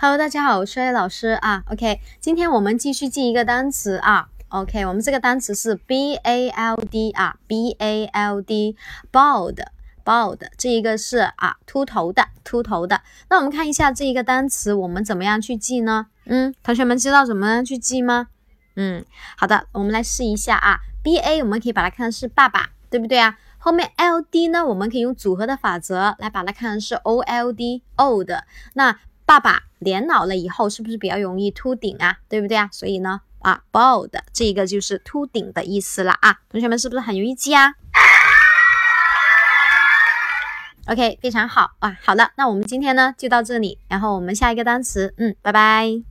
Hello，大家好，我是老师啊。OK，今天我们继续记一个单词啊。OK，我们这个单词是 B A L D 啊，B A L D，bald，bald，这一个是啊，秃头的，秃头的。那我们看一下这一个单词，我们怎么样去记呢？嗯，同学们知道怎么样去记吗？嗯，好的，我们来试一下啊。B A 我们可以把它看成是爸爸，对不对啊？后面 L D 呢，我们可以用组合的法则来把它看成是 O L D，old。那爸爸年老了以后是不是比较容易秃顶啊？对不对啊？所以呢，啊，bald 这个就是秃顶的意思了啊。同学们是不是很容易记啊？OK，非常好啊。好的，那我们今天呢就到这里，然后我们下一个单词，嗯，拜拜。